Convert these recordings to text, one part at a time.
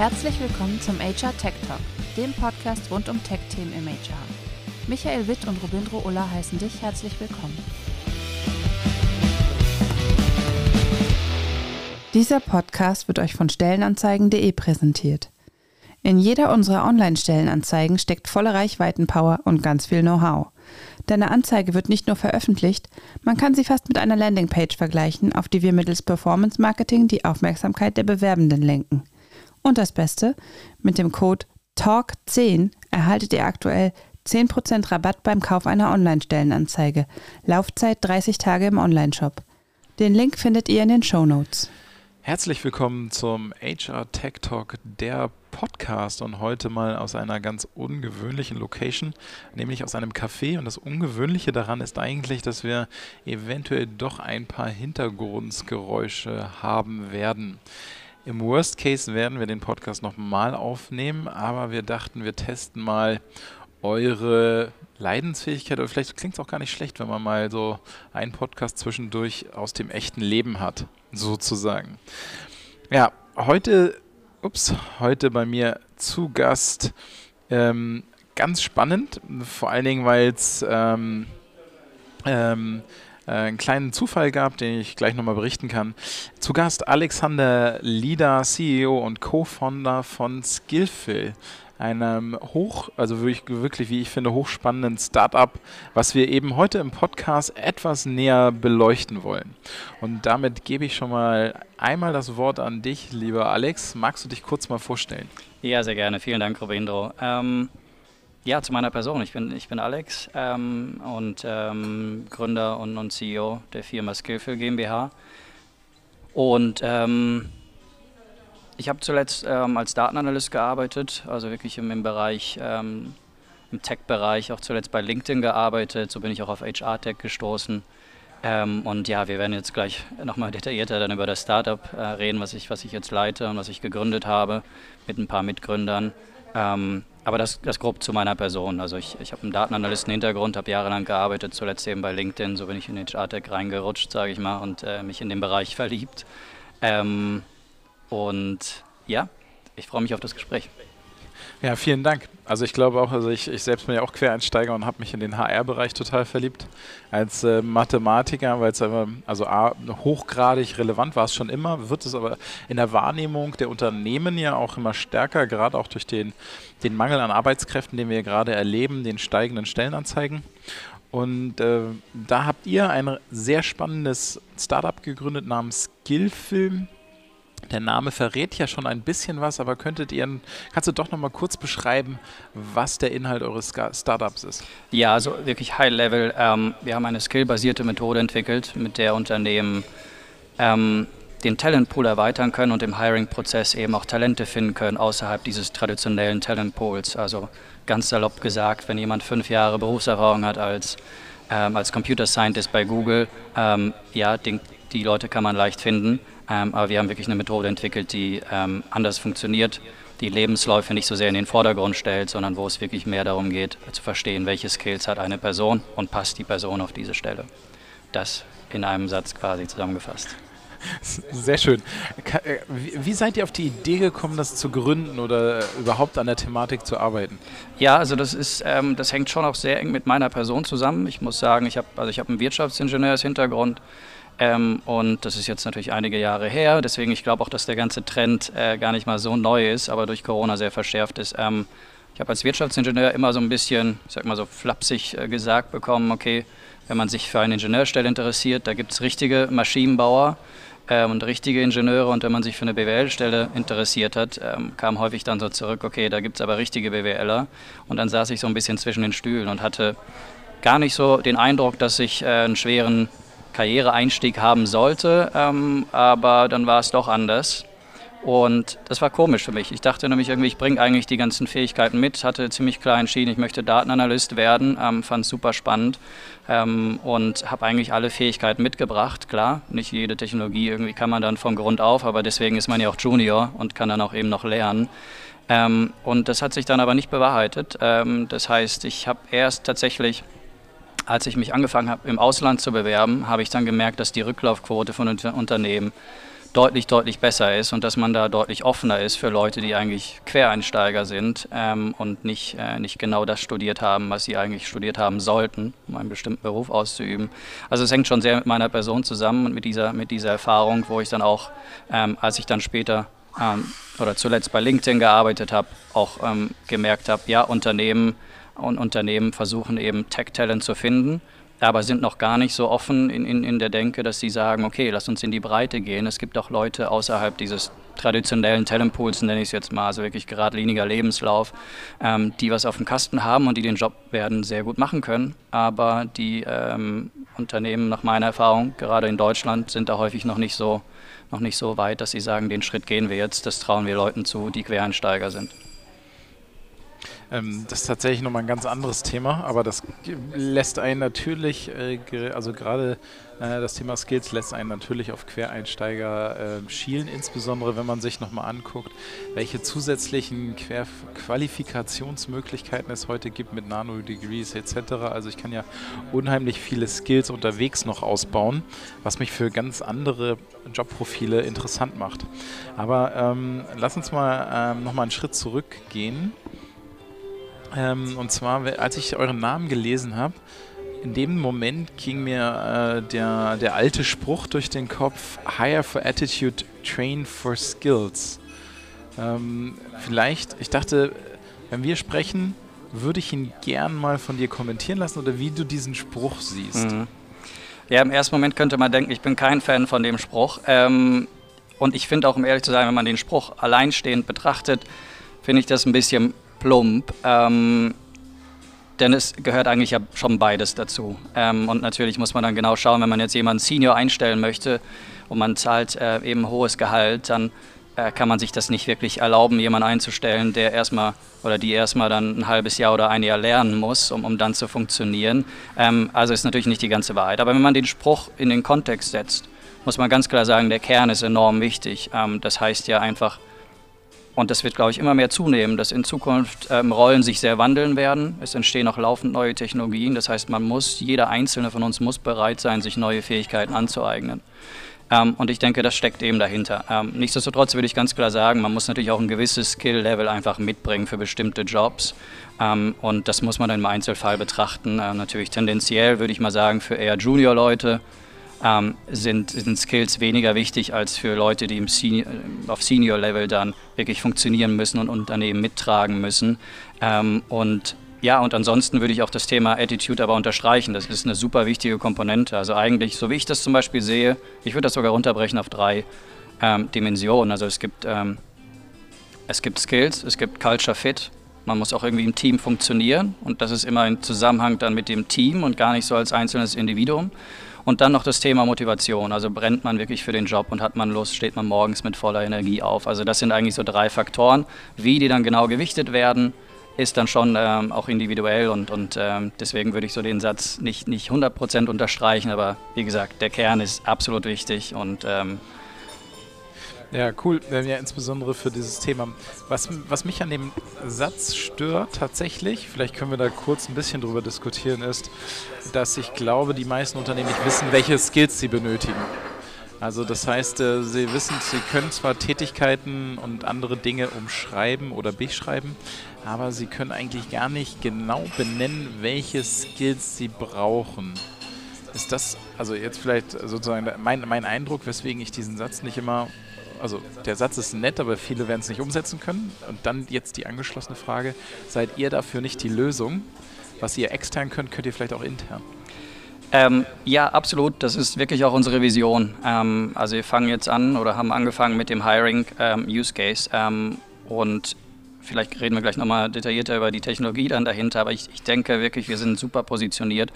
Herzlich willkommen zum HR Tech Talk, dem Podcast rund um Tech-Themen im HR. Michael Witt und Robindro Ulla heißen dich herzlich willkommen. Dieser Podcast wird euch von Stellenanzeigen.de präsentiert. In jeder unserer Online-Stellenanzeigen steckt volle Reichweitenpower und ganz viel Know-how. Deine Anzeige wird nicht nur veröffentlicht, man kann sie fast mit einer Landingpage vergleichen, auf die wir mittels Performance Marketing die Aufmerksamkeit der Bewerbenden lenken. Und das Beste, mit dem Code TALK10 erhaltet ihr aktuell 10% Rabatt beim Kauf einer Online-Stellenanzeige. Laufzeit 30 Tage im Onlineshop. Den Link findet ihr in den Show Notes. Herzlich willkommen zum HR Tech Talk, der Podcast und heute mal aus einer ganz ungewöhnlichen Location, nämlich aus einem Café. Und das Ungewöhnliche daran ist eigentlich, dass wir eventuell doch ein paar Hintergrundgeräusche haben werden. Im Worst Case werden wir den Podcast nochmal aufnehmen, aber wir dachten, wir testen mal eure Leidensfähigkeit, oder vielleicht klingt es auch gar nicht schlecht, wenn man mal so einen Podcast zwischendurch aus dem echten Leben hat, sozusagen. Ja, heute, ups, heute bei mir zu Gast, ähm, ganz spannend, vor allen Dingen, weil es ähm, ähm, äh, einen kleinen Zufall gab, den ich gleich nochmal berichten kann. Zu Gast Alexander Lieder, CEO und Co-Founder von Skillfill einem hoch, also wirklich, wirklich, wie ich finde, hochspannenden Startup, was wir eben heute im Podcast etwas näher beleuchten wollen. Und damit gebe ich schon mal einmal das Wort an dich, lieber Alex. Magst du dich kurz mal vorstellen? Ja, sehr gerne. Vielen Dank, Robindro. Ähm, ja, zu meiner Person. Ich bin, ich bin Alex ähm, und ähm, Gründer und, und, CEO der Firma Skillful GmbH. Und ähm, ich habe zuletzt ähm, als Datenanalyst gearbeitet, also wirklich im, im Bereich, ähm, im Tech-Bereich, auch zuletzt bei LinkedIn gearbeitet. So bin ich auch auf HR-Tech gestoßen. Ähm, und ja, wir werden jetzt gleich nochmal detaillierter dann über das Startup äh, reden, was ich, was ich jetzt leite und was ich gegründet habe mit ein paar Mitgründern. Ähm, aber das, das grob zu meiner Person. Also ich, ich habe einen Datenanalysten-Hintergrund, habe jahrelang gearbeitet, zuletzt eben bei LinkedIn, so bin ich in HR-Tech reingerutscht, sage ich mal, und äh, mich in den Bereich verliebt. Ähm, und ja, ich freue mich auf das Gespräch. Ja, vielen Dank. Also ich glaube auch, also ich, ich selbst bin ja auch Quereinsteiger und habe mich in den HR-Bereich total verliebt als äh, Mathematiker, weil es aber, also A, hochgradig relevant war es schon immer, wird es aber in der Wahrnehmung der Unternehmen ja auch immer stärker, gerade auch durch den, den Mangel an Arbeitskräften, den wir gerade erleben, den steigenden Stellenanzeigen. Und äh, da habt ihr ein sehr spannendes Startup gegründet namens Skillfilm der Name verrät ja schon ein bisschen was, aber könntet ihr, kannst du doch noch mal kurz beschreiben, was der Inhalt eures Startups ist? Ja, also wirklich High Level. Ähm, wir haben eine skillbasierte Methode entwickelt, mit der Unternehmen ähm, den Talentpool erweitern können und im Hiring-Prozess eben auch Talente finden können außerhalb dieses traditionellen Talentpools. Also ganz salopp gesagt, wenn jemand fünf Jahre Berufserfahrung hat als, ähm, als Computer Scientist bei Google, ähm, ja, den, die Leute kann man leicht finden. Ähm, aber wir haben wirklich eine Methode entwickelt, die ähm, anders funktioniert, die Lebensläufe nicht so sehr in den Vordergrund stellt, sondern wo es wirklich mehr darum geht, zu verstehen, welche Skills hat eine Person und passt die Person auf diese Stelle. Das in einem Satz quasi zusammengefasst. Sehr schön. Äh, wie seid ihr auf die Idee gekommen, das zu gründen oder überhaupt an der Thematik zu arbeiten? Ja, also das ist, ähm, das hängt schon auch sehr eng mit meiner Person zusammen. Ich muss sagen, ich habe also ich habe einen Wirtschaftsingenieurshintergrund ähm, und das ist jetzt natürlich einige Jahre her. Deswegen, ich glaube auch, dass der ganze Trend äh, gar nicht mal so neu ist, aber durch Corona sehr verschärft ist. Ähm, ich habe als Wirtschaftsingenieur immer so ein bisschen, ich sag mal so flapsig äh, gesagt bekommen, okay, wenn man sich für eine Ingenieurstelle interessiert, da gibt es richtige Maschinenbauer äh, und richtige Ingenieure und wenn man sich für eine BWL-Stelle interessiert hat, ähm, kam häufig dann so zurück, okay, da gibt es aber richtige BWLer und dann saß ich so ein bisschen zwischen den Stühlen und hatte gar nicht so den Eindruck, dass ich äh, einen schweren Karriereeinstieg haben sollte, ähm, aber dann war es doch anders. Und das war komisch für mich. Ich dachte nämlich irgendwie, ich bringe eigentlich die ganzen Fähigkeiten mit, hatte ziemlich klar entschieden, ich möchte Datenanalyst werden, ähm, fand es super spannend ähm, und habe eigentlich alle Fähigkeiten mitgebracht. Klar, nicht jede Technologie irgendwie kann man dann von Grund auf, aber deswegen ist man ja auch Junior und kann dann auch eben noch lernen. Ähm, und das hat sich dann aber nicht bewahrheitet. Ähm, das heißt, ich habe erst tatsächlich als ich mich angefangen habe, im Ausland zu bewerben, habe ich dann gemerkt, dass die Rücklaufquote von Unternehmen deutlich, deutlich besser ist und dass man da deutlich offener ist für Leute, die eigentlich Quereinsteiger sind ähm, und nicht, äh, nicht genau das studiert haben, was sie eigentlich studiert haben sollten, um einen bestimmten Beruf auszuüben. Also es hängt schon sehr mit meiner Person zusammen und mit dieser, mit dieser Erfahrung, wo ich dann auch, ähm, als ich dann später ähm, oder zuletzt bei LinkedIn gearbeitet habe, auch ähm, gemerkt habe, ja, Unternehmen und Unternehmen versuchen eben Tech-Talent zu finden aber sind noch gar nicht so offen in, in, in der Denke, dass sie sagen, okay, lass uns in die Breite gehen. Es gibt auch Leute außerhalb dieses traditionellen Talentpools, nenne ich es jetzt mal, also wirklich geradliniger Lebenslauf, ähm, die was auf dem Kasten haben und die den Job werden sehr gut machen können. Aber die ähm, Unternehmen, nach meiner Erfahrung, gerade in Deutschland, sind da häufig noch nicht so noch nicht so weit, dass sie sagen, den Schritt gehen wir jetzt, das trauen wir Leuten zu, die Quereinsteiger sind. Ähm, das ist tatsächlich nochmal ein ganz anderes Thema, aber das lässt einen natürlich, äh, also gerade äh, das Thema Skills lässt einen natürlich auf Quereinsteiger äh, schielen, insbesondere wenn man sich nochmal anguckt, welche zusätzlichen Quer Qualifikationsmöglichkeiten es heute gibt mit Nano-Degrees etc. Also ich kann ja unheimlich viele Skills unterwegs noch ausbauen, was mich für ganz andere Jobprofile interessant macht. Aber ähm, lass uns mal ähm, nochmal einen Schritt zurückgehen ähm, und zwar, als ich euren Namen gelesen habe, in dem Moment ging mir äh, der, der alte Spruch durch den Kopf: Hire for Attitude, Train for Skills. Ähm, vielleicht, ich dachte, wenn wir sprechen, würde ich ihn gern mal von dir kommentieren lassen oder wie du diesen Spruch siehst. Mhm. Ja, im ersten Moment könnte man denken, ich bin kein Fan von dem Spruch. Ähm, und ich finde auch, um ehrlich zu sein, wenn man den Spruch alleinstehend betrachtet, finde ich das ein bisschen plump. Ähm, denn es gehört eigentlich ja schon beides dazu. Ähm, und natürlich muss man dann genau schauen, wenn man jetzt jemanden Senior einstellen möchte und man zahlt äh, eben hohes Gehalt, dann äh, kann man sich das nicht wirklich erlauben, jemanden einzustellen, der erstmal oder die erstmal dann ein halbes Jahr oder ein Jahr lernen muss, um, um dann zu funktionieren. Ähm, also ist natürlich nicht die ganze Wahrheit. Aber wenn man den Spruch in den Kontext setzt, muss man ganz klar sagen, der Kern ist enorm wichtig. Ähm, das heißt ja einfach, und das wird, glaube ich, immer mehr zunehmen, dass in Zukunft ähm, Rollen sich sehr wandeln werden. Es entstehen auch laufend neue Technologien. Das heißt, man muss, jeder Einzelne von uns muss bereit sein, sich neue Fähigkeiten anzueignen. Ähm, und ich denke, das steckt eben dahinter. Ähm, nichtsdestotrotz würde ich ganz klar sagen, man muss natürlich auch ein gewisses Skill-Level einfach mitbringen für bestimmte Jobs. Ähm, und das muss man dann im Einzelfall betrachten. Ähm, natürlich tendenziell würde ich mal sagen, für eher Junior-Leute ähm, sind, sind Skills weniger wichtig als für Leute, die im Senior, auf Senior-Level dann wirklich funktionieren müssen und Unternehmen mittragen müssen. Ähm, und ja, und ansonsten würde ich auch das Thema Attitude aber unterstreichen. Das ist eine super wichtige Komponente. Also eigentlich, so wie ich das zum Beispiel sehe, ich würde das sogar runterbrechen auf drei ähm, Dimensionen. Also es gibt, ähm, es gibt Skills, es gibt Culture Fit. Man muss auch irgendwie im Team funktionieren und das ist immer im Zusammenhang dann mit dem Team und gar nicht so als einzelnes Individuum. Und dann noch das Thema Motivation. Also brennt man wirklich für den Job und hat man Lust, steht man morgens mit voller Energie auf. Also das sind eigentlich so drei Faktoren. Wie die dann genau gewichtet werden, ist dann schon ähm, auch individuell und, und ähm, deswegen würde ich so den Satz nicht, nicht 100% unterstreichen, aber wie gesagt, der Kern ist absolut wichtig und ähm, ja, cool. Ja, insbesondere für dieses Thema. Was, was mich an dem Satz stört tatsächlich, vielleicht können wir da kurz ein bisschen drüber diskutieren, ist, dass ich glaube, die meisten Unternehmen nicht wissen, welche Skills sie benötigen. Also das heißt, äh, sie wissen, sie können zwar Tätigkeiten und andere Dinge umschreiben oder beschreiben, aber sie können eigentlich gar nicht genau benennen, welche Skills sie brauchen. Ist das, also jetzt vielleicht sozusagen mein, mein Eindruck, weswegen ich diesen Satz nicht immer also der Satz ist nett, aber viele werden es nicht umsetzen können. Und dann jetzt die angeschlossene Frage, seid ihr dafür nicht die Lösung? Was ihr extern könnt, könnt ihr vielleicht auch intern? Ähm, ja, absolut. Das ist wirklich auch unsere Vision. Ähm, also wir fangen jetzt an oder haben angefangen mit dem Hiring ähm, Use Case. Ähm, und vielleicht reden wir gleich nochmal detaillierter über die Technologie dann dahinter. Aber ich, ich denke wirklich, wir sind super positioniert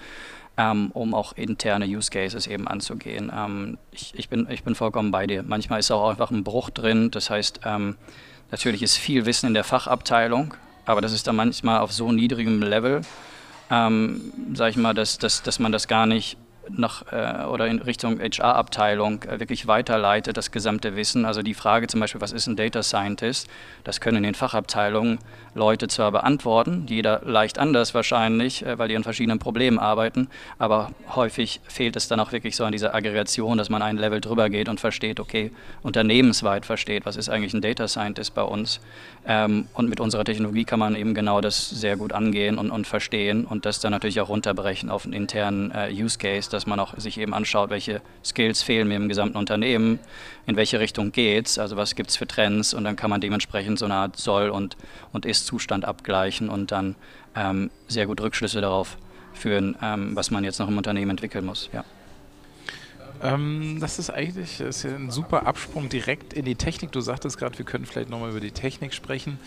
ähm, um auch interne Use Cases eben anzugehen. Ähm, ich, ich, bin, ich bin vollkommen bei dir. Manchmal ist auch einfach ein Bruch drin. Das heißt, ähm, natürlich ist viel Wissen in der Fachabteilung, aber das ist dann manchmal auf so niedrigem Level, ähm, sage ich mal, dass, dass, dass man das gar nicht nach äh, oder in Richtung HR-Abteilung äh, wirklich weiterleitet, das gesamte Wissen. Also die Frage zum Beispiel, was ist ein Data Scientist, das können in den Fachabteilungen Leute zwar beantworten, jeder leicht anders wahrscheinlich, äh, weil die an verschiedenen Problemen arbeiten, aber häufig fehlt es dann auch wirklich so an dieser Aggregation, dass man ein Level drüber geht und versteht, okay, unternehmensweit versteht, was ist eigentlich ein Data Scientist bei uns. Ähm, und mit unserer Technologie kann man eben genau das sehr gut angehen und, und verstehen und das dann natürlich auch runterbrechen auf einen internen äh, Use Case, dass man auch sich eben anschaut, welche Skills fehlen mir im gesamten Unternehmen, in welche Richtung geht's, also was gibt es für Trends und dann kann man dementsprechend so eine Art Soll- und, und Ist-Zustand abgleichen und dann ähm, sehr gut Rückschlüsse darauf führen, ähm, was man jetzt noch im Unternehmen entwickeln muss. Ja. Ähm, das ist eigentlich das ist ein super Absprung direkt in die Technik. Du sagtest gerade, wir können vielleicht nochmal über die Technik sprechen.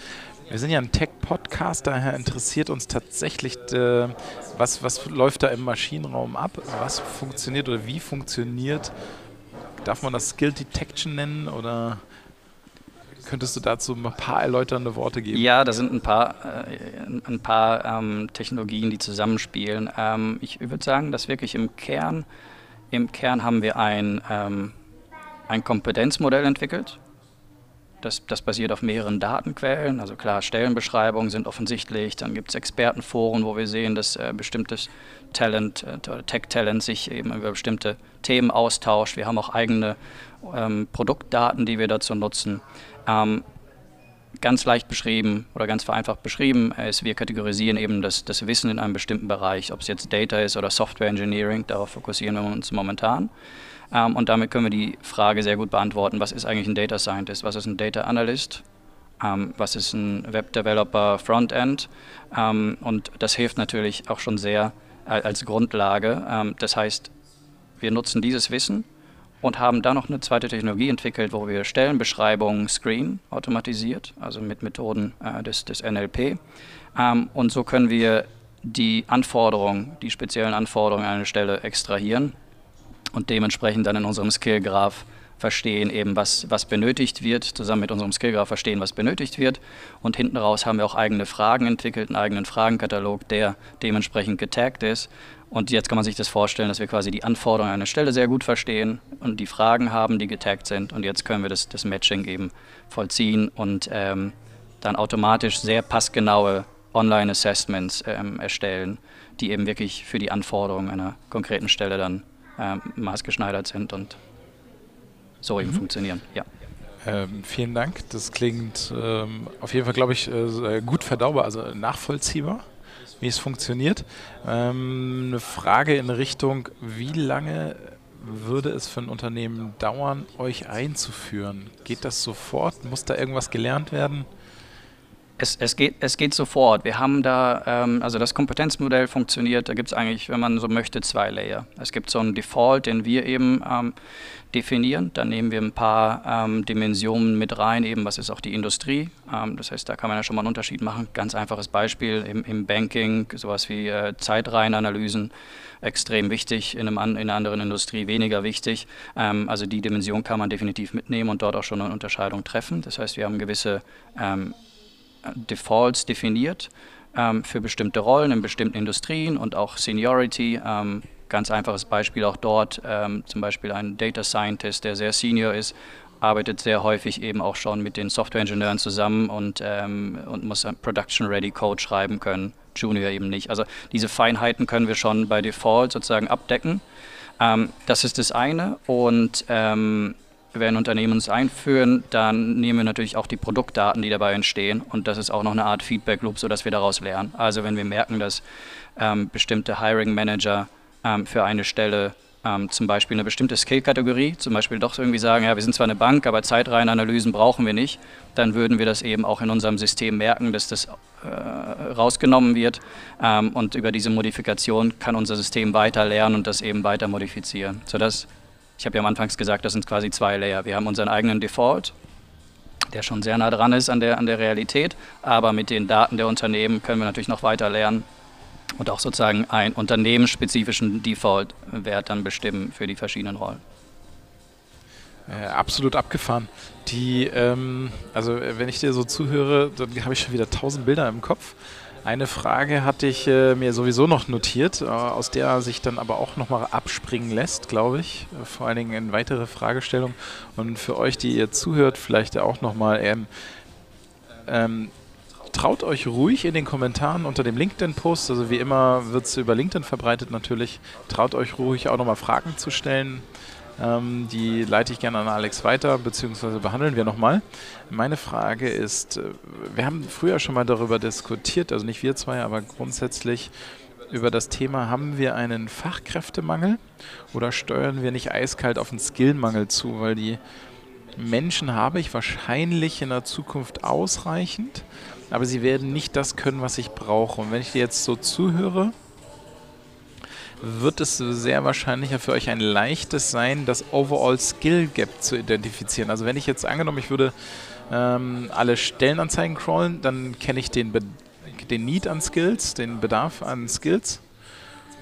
Wir sind ja ein Tech-Podcast, daher interessiert uns tatsächlich, äh, was, was läuft da im Maschinenraum ab, was funktioniert oder wie funktioniert, darf man das Skill Detection nennen oder könntest du dazu ein paar erläuternde Worte geben? Ja, da sind ein paar, äh, ein paar ähm, Technologien, die zusammenspielen. Ähm, ich würde sagen, dass wirklich im Kern, im Kern haben wir ein, ähm, ein Kompetenzmodell entwickelt das, das basiert auf mehreren Datenquellen. Also klar, Stellenbeschreibungen sind offensichtlich. Dann gibt es Expertenforen, wo wir sehen, dass äh, bestimmtes Talent äh, Tech-Talent sich eben über bestimmte Themen austauscht. Wir haben auch eigene ähm, Produktdaten, die wir dazu nutzen. Ähm, ganz leicht beschrieben oder ganz vereinfacht beschrieben ist, wir kategorisieren eben das, das Wissen in einem bestimmten Bereich, ob es jetzt Data ist oder Software Engineering, darauf fokussieren wir uns momentan. Ähm, und damit können wir die Frage sehr gut beantworten, was ist eigentlich ein Data Scientist, was ist ein Data Analyst, ähm, was ist ein Web Developer Frontend. Ähm, und das hilft natürlich auch schon sehr äh, als Grundlage. Ähm, das heißt, wir nutzen dieses Wissen und haben dann noch eine zweite Technologie entwickelt, wo wir Stellenbeschreibungen screen automatisiert, also mit Methoden äh, des, des NLP. Ähm, und so können wir die Anforderungen, die speziellen Anforderungen an eine Stelle extrahieren und dementsprechend dann in unserem Skill-Graph verstehen, eben was, was benötigt wird, zusammen mit unserem Skill-Graph verstehen, was benötigt wird. Und hinten raus haben wir auch eigene Fragen entwickelt, einen eigenen Fragenkatalog, der dementsprechend getaggt ist. Und jetzt kann man sich das vorstellen, dass wir quasi die Anforderungen an eine Stelle sehr gut verstehen und die Fragen haben, die getaggt sind. Und jetzt können wir das, das Matching eben vollziehen und ähm, dann automatisch sehr passgenaue Online-Assessments ähm, erstellen, die eben wirklich für die Anforderungen einer konkreten Stelle dann maßgeschneidert sind und so eben mhm. funktionieren. Ja. Ähm, vielen Dank. Das klingt ähm, auf jeden Fall, glaube ich, äh, gut verdaubar, also nachvollziehbar, wie es funktioniert. Ähm, eine Frage in Richtung, wie lange würde es für ein Unternehmen dauern, euch einzuführen? Geht das sofort? Muss da irgendwas gelernt werden? Es, es, geht, es geht sofort. Wir haben da, ähm, also das Kompetenzmodell funktioniert, da gibt es eigentlich, wenn man so möchte, zwei Layer. Es gibt so einen Default, den wir eben ähm, definieren. Dann nehmen wir ein paar ähm, Dimensionen mit rein, eben was ist auch die Industrie. Ähm, das heißt, da kann man ja schon mal einen Unterschied machen. Ganz einfaches Beispiel im, im Banking, sowas wie äh, Zeitreihenanalysen extrem wichtig, in, einem, in einer anderen Industrie weniger wichtig. Ähm, also die Dimension kann man definitiv mitnehmen und dort auch schon eine Unterscheidung treffen. Das heißt, wir haben gewisse ähm, Defaults definiert ähm, für bestimmte Rollen in bestimmten Industrien und auch Seniority. Ähm, ganz einfaches Beispiel auch dort, ähm, zum Beispiel ein Data Scientist, der sehr senior ist, arbeitet sehr häufig eben auch schon mit den Softwareingenieuren zusammen und, ähm, und muss Production-Ready Code schreiben können, Junior eben nicht. Also diese Feinheiten können wir schon bei Default sozusagen abdecken. Ähm, das ist das eine und ein Unternehmen einführen, dann nehmen wir natürlich auch die Produktdaten, die dabei entstehen. Und das ist auch noch eine Art Feedback Loop, sodass wir daraus lernen. Also wenn wir merken, dass ähm, bestimmte Hiring Manager ähm, für eine Stelle ähm, zum Beispiel eine bestimmte Skill-Kategorie, zum Beispiel doch irgendwie sagen, ja, wir sind zwar eine Bank, aber Zeitreihenanalysen brauchen wir nicht, dann würden wir das eben auch in unserem System merken, dass das äh, rausgenommen wird. Ähm, und über diese Modifikation kann unser System weiter lernen und das eben weiter modifizieren, sodass ich habe ja am Anfang gesagt, das sind quasi zwei Layer. Wir haben unseren eigenen Default, der schon sehr nah dran ist an der, an der Realität, aber mit den Daten der Unternehmen können wir natürlich noch weiter lernen und auch sozusagen einen unternehmensspezifischen Default-Wert dann bestimmen für die verschiedenen Rollen. Äh, absolut abgefahren. Die, ähm, also wenn ich dir so zuhöre, dann habe ich schon wieder tausend Bilder im Kopf. Eine Frage hatte ich äh, mir sowieso noch notiert, äh, aus der sich dann aber auch nochmal abspringen lässt, glaube ich. Äh, vor allen Dingen in weitere Fragestellungen. Und für euch, die ihr zuhört, vielleicht auch nochmal, ähm, ähm, traut euch ruhig in den Kommentaren unter dem LinkedIn-Post, also wie immer wird es über LinkedIn verbreitet natürlich, traut euch ruhig auch nochmal Fragen zu stellen. Ähm, die leite ich gerne an Alex weiter, beziehungsweise behandeln wir nochmal. Meine Frage ist, äh, wir haben früher schon mal darüber diskutiert, also nicht wir zwei, aber grundsätzlich über das Thema, haben wir einen Fachkräftemangel oder steuern wir nicht eiskalt auf einen Skillmangel zu, weil die Menschen habe ich wahrscheinlich in der Zukunft ausreichend, aber sie werden nicht das können, was ich brauche. Und wenn ich dir jetzt so zuhöre, wird es sehr wahrscheinlicher für euch ein leichtes sein, das Overall Skill Gap zu identifizieren. Also wenn ich jetzt angenommen, ich würde ähm, alle Stellenanzeigen crawlen, dann kenne ich den, den Need an Skills, den Bedarf an Skills.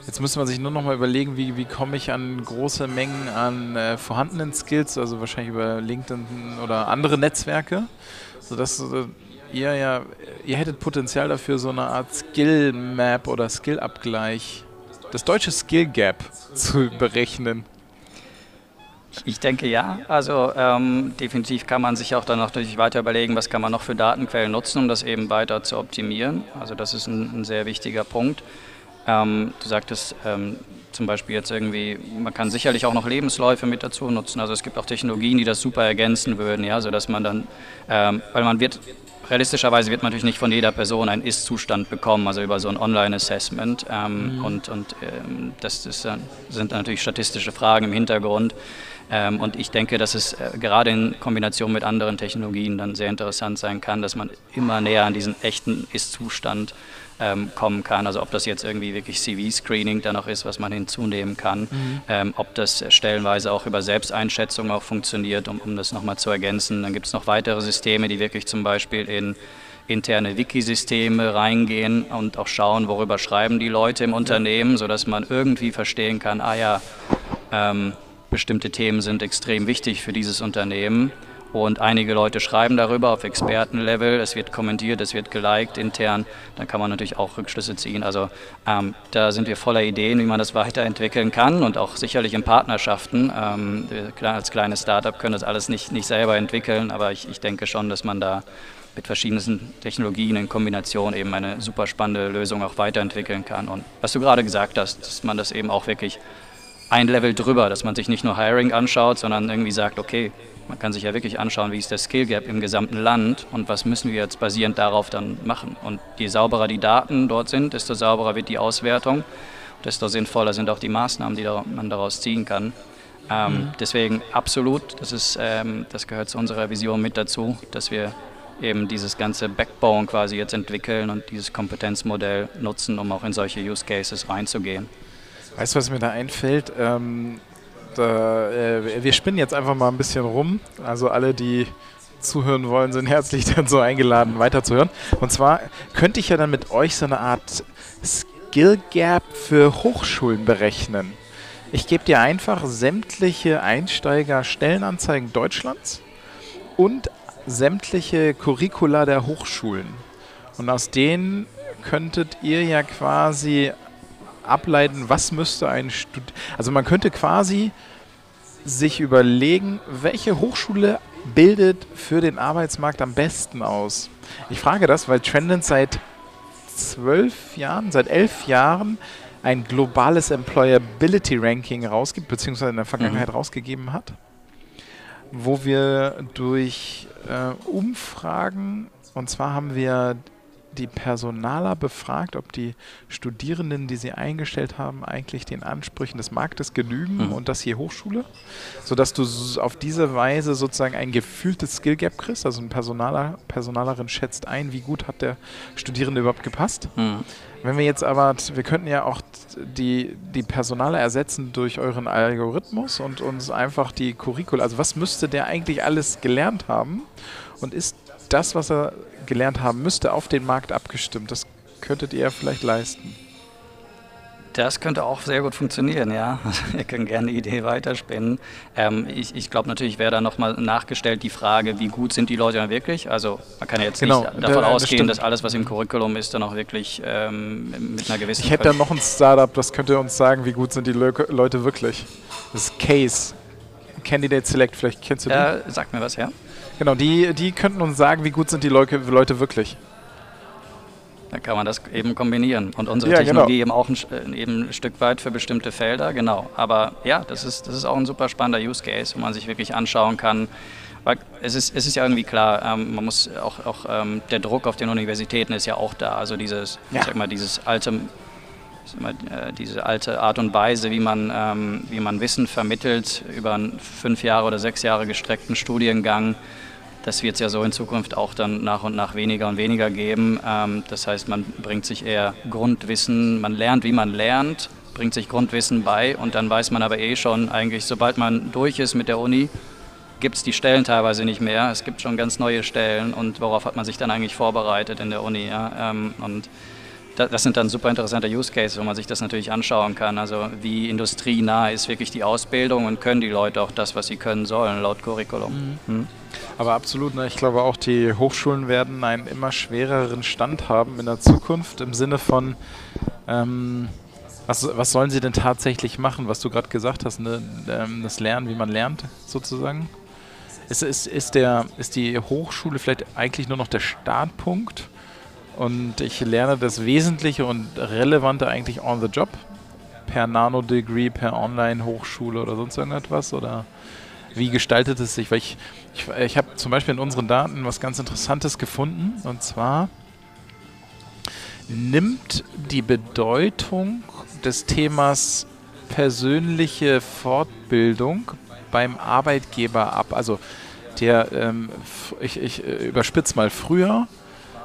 Jetzt müsste man sich nur noch mal überlegen, wie, wie komme ich an große Mengen an äh, vorhandenen Skills, also wahrscheinlich über LinkedIn oder andere Netzwerke, sodass äh, ihr ja, ihr hättet Potenzial dafür, so eine Art Skill Map oder Skill Abgleich das deutsche Skill Gap zu berechnen? Ich denke ja. Also ähm, definitiv kann man sich auch dann natürlich weiter überlegen, was kann man noch für Datenquellen nutzen, um das eben weiter zu optimieren. Also das ist ein, ein sehr wichtiger Punkt. Ähm, du sagtest ähm, zum Beispiel jetzt irgendwie, man kann sicherlich auch noch Lebensläufe mit dazu nutzen. Also es gibt auch Technologien, die das super ergänzen würden, ja, sodass man dann, ähm, weil man wird realistischerweise wird man natürlich nicht von jeder Person einen Ist-Zustand bekommen, also über so ein Online-Assessment. Ähm, mhm. Und, und ähm, das ist, sind natürlich statistische Fragen im Hintergrund. Ähm, und ich denke, dass es äh, gerade in Kombination mit anderen Technologien dann sehr interessant sein kann, dass man immer näher an diesen echten Ist-Zustand ähm, kommen kann. Also ob das jetzt irgendwie wirklich CV-Screening dann noch ist, was man hinzunehmen kann, mhm. ähm, ob das stellenweise auch über Selbsteinschätzung auch funktioniert, um, um das nochmal zu ergänzen. Dann gibt es noch weitere Systeme, die wirklich zum Beispiel in interne Wikisysteme reingehen und auch schauen, worüber schreiben die Leute im Unternehmen, sodass man irgendwie verstehen kann, ah ja, ähm, bestimmte Themen sind extrem wichtig für dieses Unternehmen und einige Leute schreiben darüber auf Expertenlevel, es wird kommentiert, es wird geliked intern, dann kann man natürlich auch Rückschlüsse ziehen. Also ähm, da sind wir voller Ideen, wie man das weiterentwickeln kann und auch sicherlich in Partnerschaften. Ähm, als kleines Startup können das alles nicht, nicht selber entwickeln, aber ich, ich denke schon, dass man da mit verschiedenen Technologien in Kombination eben eine super spannende Lösung auch weiterentwickeln kann. Und was du gerade gesagt hast, dass man das eben auch wirklich ein Level drüber, dass man sich nicht nur Hiring anschaut, sondern irgendwie sagt, okay, man kann sich ja wirklich anschauen, wie ist der Skill Gap im gesamten Land und was müssen wir jetzt basierend darauf dann machen. Und je sauberer die Daten dort sind, desto sauberer wird die Auswertung, desto sinnvoller sind auch die Maßnahmen, die man daraus ziehen kann. Ähm, mhm. Deswegen absolut, das, ist, ähm, das gehört zu unserer Vision mit dazu, dass wir eben dieses ganze Backbone quasi jetzt entwickeln und dieses Kompetenzmodell nutzen, um auch in solche Use Cases reinzugehen. Weißt du, was mir da einfällt? Ähm, da, äh, wir spinnen jetzt einfach mal ein bisschen rum. Also alle, die zuhören wollen, sind herzlich dann so eingeladen, weiterzuhören. Und zwar könnte ich ja dann mit euch so eine Art Skill Gap für Hochschulen berechnen. Ich gebe dir einfach sämtliche Einsteiger-Stellenanzeigen Deutschlands und sämtliche Curricula der Hochschulen. Und aus denen könntet ihr ja quasi ableiten, was müsste ein Student. Also man könnte quasi sich überlegen, welche Hochschule bildet für den Arbeitsmarkt am besten aus. Ich frage das, weil Trendent seit zwölf Jahren, seit elf Jahren ein globales Employability Ranking rausgibt, beziehungsweise in der Vergangenheit mhm. rausgegeben hat, wo wir durch äh, Umfragen, und zwar haben wir die Personaler befragt, ob die Studierenden, die sie eingestellt haben, eigentlich den Ansprüchen des Marktes genügen mhm. und das hier Hochschule, sodass du auf diese Weise sozusagen ein gefühltes Skill Gap kriegst. Also ein Personaler, Personalerin schätzt ein, wie gut hat der Studierende überhaupt gepasst. Mhm. Wenn wir jetzt aber, wir könnten ja auch die, die Personale ersetzen durch euren Algorithmus und uns einfach die Curricula, also was müsste der eigentlich alles gelernt haben und ist das, was er gelernt haben müsste, auf den Markt abgestimmt. Das könntet ihr vielleicht leisten. Das könnte auch sehr gut funktionieren, ja. Wir können gerne die Idee weiterspinnen. Ähm, ich ich glaube natürlich wäre da nochmal nachgestellt die Frage, wie gut sind die Leute dann wirklich? Also man kann ja jetzt genau, nicht davon da, ausgehen, das dass alles, was im Curriculum ist, dann auch wirklich ähm, mit einer gewissen... Ich hätte da noch ein Startup, das könnte uns sagen, wie gut sind die Le Leute wirklich. Das ist Case. Candidate Select, vielleicht kennst du die? Äh, sag mir was, ja. Genau, die, die könnten uns sagen, wie gut sind die Leute, Leute wirklich. Da kann man das eben kombinieren. Und unsere ja, Technologie genau. eben auch ein, äh, eben ein Stück weit für bestimmte Felder, genau. Aber ja, das ist, das ist auch ein super spannender Use Case, wo man sich wirklich anschauen kann. Weil es ist, es ist ja irgendwie klar, ähm, man muss auch, auch ähm, der Druck auf den Universitäten ist ja auch da. Also dieses, ja. sag mal, dieses alte Immer, äh, diese alte Art und Weise, wie man, ähm, wie man Wissen vermittelt über einen fünf Jahre oder sechs Jahre gestreckten Studiengang, das wird es ja so in Zukunft auch dann nach und nach weniger und weniger geben. Ähm, das heißt, man bringt sich eher Grundwissen, man lernt, wie man lernt, bringt sich Grundwissen bei und dann weiß man aber eh schon eigentlich, sobald man durch ist mit der Uni, gibt es die Stellen teilweise nicht mehr. Es gibt schon ganz neue Stellen und worauf hat man sich dann eigentlich vorbereitet in der Uni. Ja? Ähm, und das sind dann super interessante Use Cases, wo man sich das natürlich anschauen kann. Also wie industrienah ist wirklich die Ausbildung und können die Leute auch das, was sie können sollen, laut Curriculum. Mhm. Mhm. Aber absolut, ne? ich glaube auch, die Hochschulen werden einen immer schwereren Stand haben in der Zukunft im Sinne von, ähm, was, was sollen sie denn tatsächlich machen, was du gerade gesagt hast, ne? Ähm, das Lernen, wie man lernt sozusagen. Ist, ist, ist, der, ist die Hochschule vielleicht eigentlich nur noch der Startpunkt? Und ich lerne das Wesentliche und Relevante eigentlich on the job. Per Nano-Degree, per Online-Hochschule oder sonst irgendetwas? Oder wie gestaltet es sich? Weil ich, ich, ich habe zum Beispiel in unseren Daten was ganz Interessantes gefunden. Und zwar nimmt die Bedeutung des Themas persönliche Fortbildung beim Arbeitgeber ab. Also der, ähm, ich, ich äh, überspitze mal, früher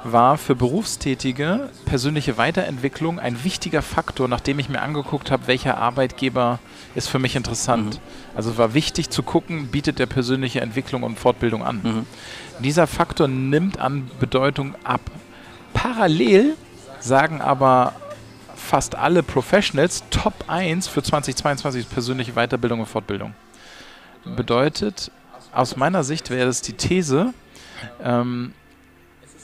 war für Berufstätige persönliche Weiterentwicklung ein wichtiger Faktor, nachdem ich mir angeguckt habe, welcher Arbeitgeber ist für mich interessant. Mhm. Also war wichtig zu gucken, bietet der persönliche Entwicklung und Fortbildung an. Mhm. Dieser Faktor nimmt an Bedeutung ab. Parallel sagen aber fast alle Professionals Top 1 für 2022 ist persönliche Weiterbildung und Fortbildung. Bedeutet, aus meiner Sicht wäre es die These, ähm,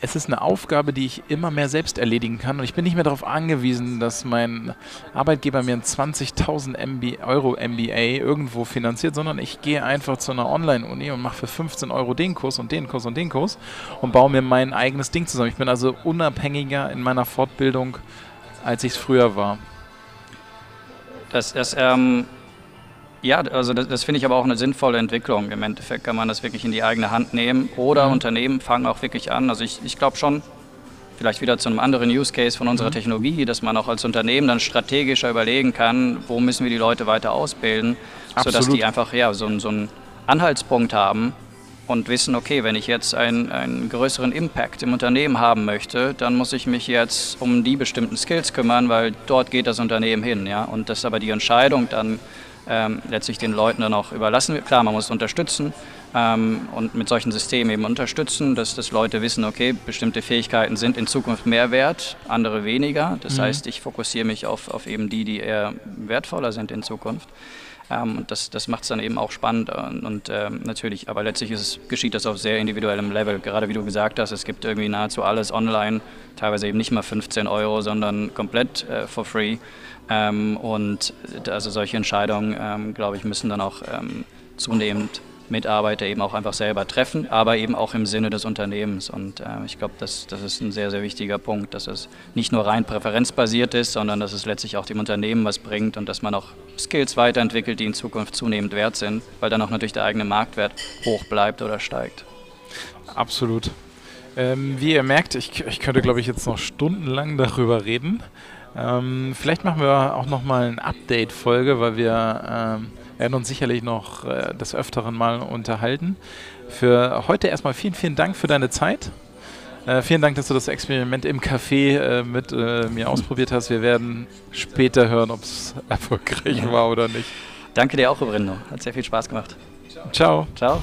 es ist eine Aufgabe, die ich immer mehr selbst erledigen kann und ich bin nicht mehr darauf angewiesen, dass mein Arbeitgeber mir ein 20.000 Euro MBA irgendwo finanziert, sondern ich gehe einfach zu einer Online-Uni und mache für 15 Euro den Kurs und den Kurs und den Kurs und baue mir mein eigenes Ding zusammen. Ich bin also unabhängiger in meiner Fortbildung, als ich es früher war. Das, das ähm, ja, also das, das finde ich aber auch eine sinnvolle Entwicklung. Im Endeffekt kann man das wirklich in die eigene Hand nehmen oder mhm. Unternehmen fangen auch wirklich an. Also ich, ich glaube schon, vielleicht wieder zu einem anderen Use Case von unserer mhm. Technologie, dass man auch als Unternehmen dann strategischer überlegen kann, wo müssen wir die Leute weiter ausbilden, Absolut. sodass die einfach ja, so, so einen Anhaltspunkt haben und wissen, okay, wenn ich jetzt einen, einen größeren Impact im Unternehmen haben möchte, dann muss ich mich jetzt um die bestimmten Skills kümmern, weil dort geht das Unternehmen hin. Ja? Und das ist aber die Entscheidung dann ähm, letztlich den Leuten dann auch überlassen Klar, man muss unterstützen ähm, und mit solchen Systemen eben unterstützen, dass, dass Leute wissen, okay, bestimmte Fähigkeiten sind in Zukunft mehr wert, andere weniger. Das mhm. heißt, ich fokussiere mich auf, auf eben die, die eher wertvoller sind in Zukunft. Ähm, und das, das macht es dann eben auch spannend und, und ähm, natürlich, aber letztlich es, geschieht das auf sehr individuellem Level. Gerade wie du gesagt hast, es gibt irgendwie nahezu alles online, teilweise eben nicht mal 15 Euro, sondern komplett äh, for free. Ähm, und also solche Entscheidungen, ähm, glaube ich, müssen dann auch ähm, zunehmend Mitarbeiter eben auch einfach selber treffen, aber eben auch im Sinne des Unternehmens. Und äh, ich glaube, das, das ist ein sehr, sehr wichtiger Punkt, dass es nicht nur rein präferenzbasiert ist, sondern dass es letztlich auch dem Unternehmen was bringt und dass man auch Skills weiterentwickelt, die in Zukunft zunehmend wert sind, weil dann auch natürlich der eigene Marktwert hoch bleibt oder steigt. Absolut. Ähm, wie ihr merkt, ich, ich könnte, glaube ich, jetzt noch stundenlang darüber reden. Ähm, vielleicht machen wir auch nochmal eine Update-Folge, weil wir ähm, werden uns sicherlich noch äh, des Öfteren mal unterhalten. Für heute erstmal vielen, vielen Dank für deine Zeit. Äh, vielen Dank, dass du das Experiment im Café äh, mit äh, mir ausprobiert hast. Wir werden später hören, ob es erfolgreich war oder nicht. Danke dir auch, Brindo. Hat sehr viel Spaß gemacht. Ciao. Ciao.